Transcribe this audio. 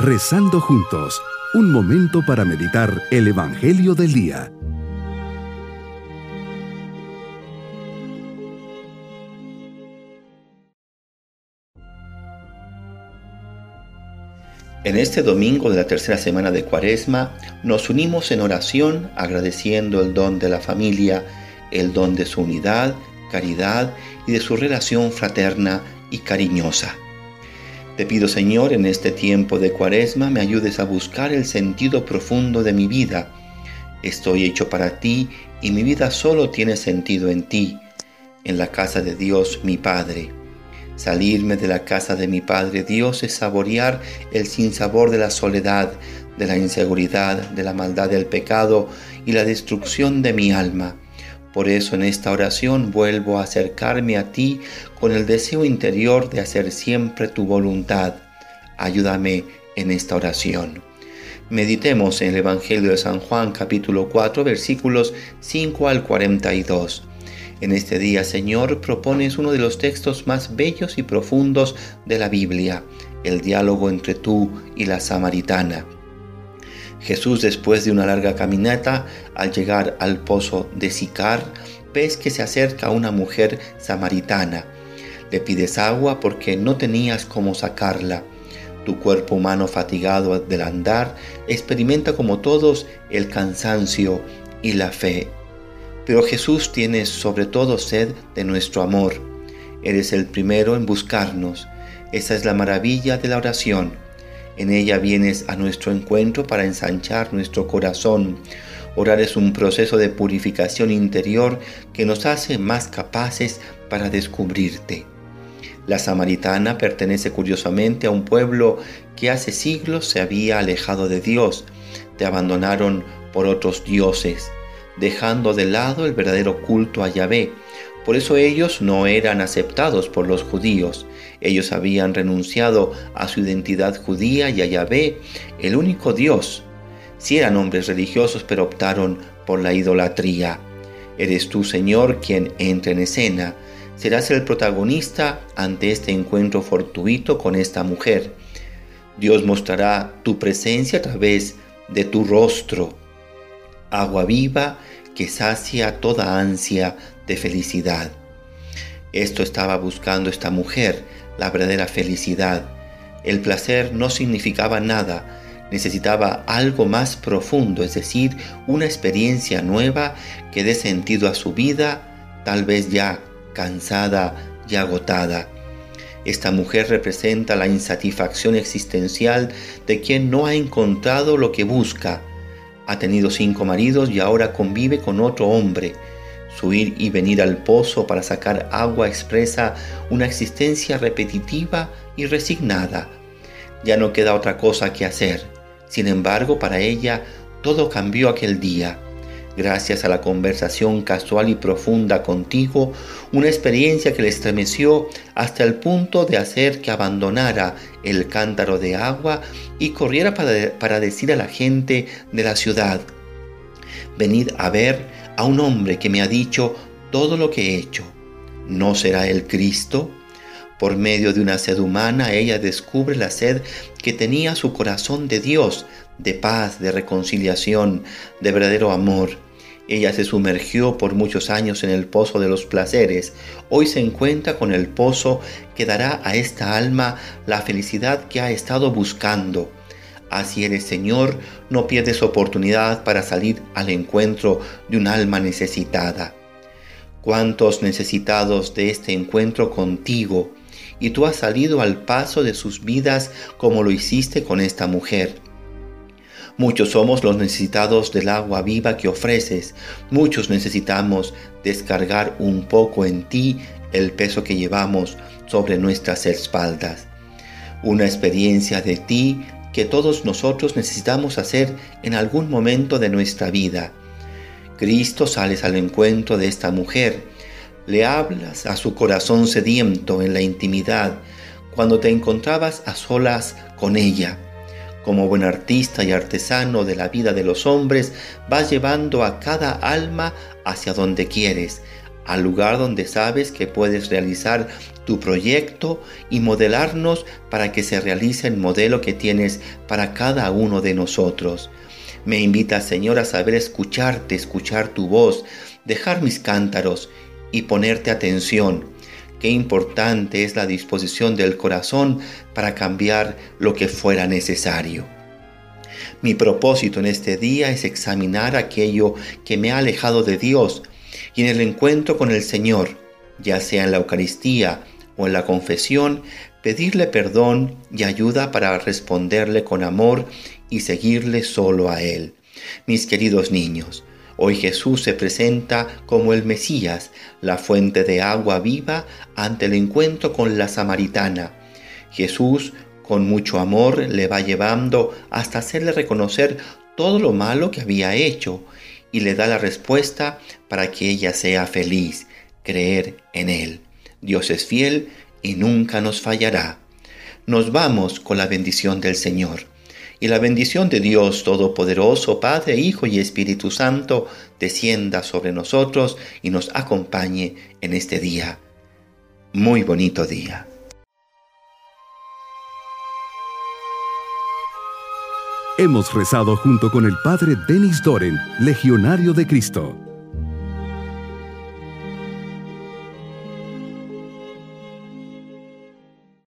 Rezando juntos, un momento para meditar el Evangelio del Día. En este domingo de la tercera semana de Cuaresma nos unimos en oración agradeciendo el don de la familia, el don de su unidad, caridad y de su relación fraterna y cariñosa. Te pido Señor, en este tiempo de cuaresma me ayudes a buscar el sentido profundo de mi vida. Estoy hecho para ti y mi vida solo tiene sentido en ti, en la casa de Dios mi Padre. Salirme de la casa de mi Padre Dios es saborear el sinsabor de la soledad, de la inseguridad, de la maldad del pecado y la destrucción de mi alma. Por eso en esta oración vuelvo a acercarme a ti con el deseo interior de hacer siempre tu voluntad. Ayúdame en esta oración. Meditemos en el Evangelio de San Juan capítulo 4 versículos 5 al 42. En este día, Señor, propones uno de los textos más bellos y profundos de la Biblia, el diálogo entre tú y la samaritana. Jesús, después de una larga caminata, al llegar al pozo de Sicar, ves que se acerca una mujer samaritana. Le pides agua porque no tenías cómo sacarla. Tu cuerpo humano fatigado del andar experimenta como todos el cansancio y la fe. Pero Jesús tiene sobre todo sed de nuestro amor. Eres el primero en buscarnos. Esa es la maravilla de la oración en ella vienes a nuestro encuentro para ensanchar nuestro corazón. Orar es un proceso de purificación interior que nos hace más capaces para descubrirte. La samaritana pertenece curiosamente a un pueblo que hace siglos se había alejado de Dios. Te abandonaron por otros dioses, dejando de lado el verdadero culto a Yahvé por eso ellos no eran aceptados por los judíos. Ellos habían renunciado a su identidad judía y a Yahvé, el único Dios. Si eran hombres religiosos, pero optaron por la idolatría. Eres tú, Señor, quien entra en escena. Serás el protagonista ante este encuentro fortuito con esta mujer. Dios mostrará tu presencia a través de tu rostro. Agua viva que sacia toda ansia de felicidad. Esto estaba buscando esta mujer, la verdadera felicidad. El placer no significaba nada, necesitaba algo más profundo, es decir, una experiencia nueva que dé sentido a su vida, tal vez ya cansada y agotada. Esta mujer representa la insatisfacción existencial de quien no ha encontrado lo que busca. Ha tenido cinco maridos y ahora convive con otro hombre su ir y venir al pozo para sacar agua expresa una existencia repetitiva y resignada. Ya no queda otra cosa que hacer. Sin embargo, para ella todo cambió aquel día. Gracias a la conversación casual y profunda contigo, una experiencia que le estremeció hasta el punto de hacer que abandonara el cántaro de agua y corriera para, para decir a la gente de la ciudad, venid a ver a un hombre que me ha dicho todo lo que he hecho. ¿No será el Cristo? Por medio de una sed humana, ella descubre la sed que tenía su corazón de Dios, de paz, de reconciliación, de verdadero amor. Ella se sumergió por muchos años en el pozo de los placeres. Hoy se encuentra con el pozo que dará a esta alma la felicidad que ha estado buscando. Así eres, Señor, no pierdes oportunidad para salir al encuentro de un alma necesitada. Cuántos necesitados de este encuentro contigo, y tú has salido al paso de sus vidas como lo hiciste con esta mujer. Muchos somos los necesitados del agua viva que ofreces, muchos necesitamos descargar un poco en ti el peso que llevamos sobre nuestras espaldas. Una experiencia de ti que todos nosotros necesitamos hacer en algún momento de nuestra vida. Cristo sales al encuentro de esta mujer, le hablas a su corazón sediento en la intimidad, cuando te encontrabas a solas con ella. Como buen artista y artesano de la vida de los hombres, vas llevando a cada alma hacia donde quieres, al lugar donde sabes que puedes realizar tu proyecto y modelarnos para que se realice el modelo que tienes para cada uno de nosotros. Me invita, Señor, a saber escucharte, escuchar tu voz, dejar mis cántaros y ponerte atención. Qué importante es la disposición del corazón para cambiar lo que fuera necesario. Mi propósito en este día es examinar aquello que me ha alejado de Dios y en el encuentro con el Señor, ya sea en la Eucaristía o en la confesión, pedirle perdón y ayuda para responderle con amor y seguirle solo a Él. Mis queridos niños, hoy Jesús se presenta como el Mesías, la fuente de agua viva ante el encuentro con la samaritana. Jesús con mucho amor le va llevando hasta hacerle reconocer todo lo malo que había hecho y le da la respuesta para que ella sea feliz, creer en Él. Dios es fiel y nunca nos fallará. Nos vamos con la bendición del Señor. Y la bendición de Dios Todopoderoso, Padre, Hijo y Espíritu Santo, descienda sobre nosotros y nos acompañe en este día. Muy bonito día. Hemos rezado junto con el Padre Denis Doren, Legionario de Cristo.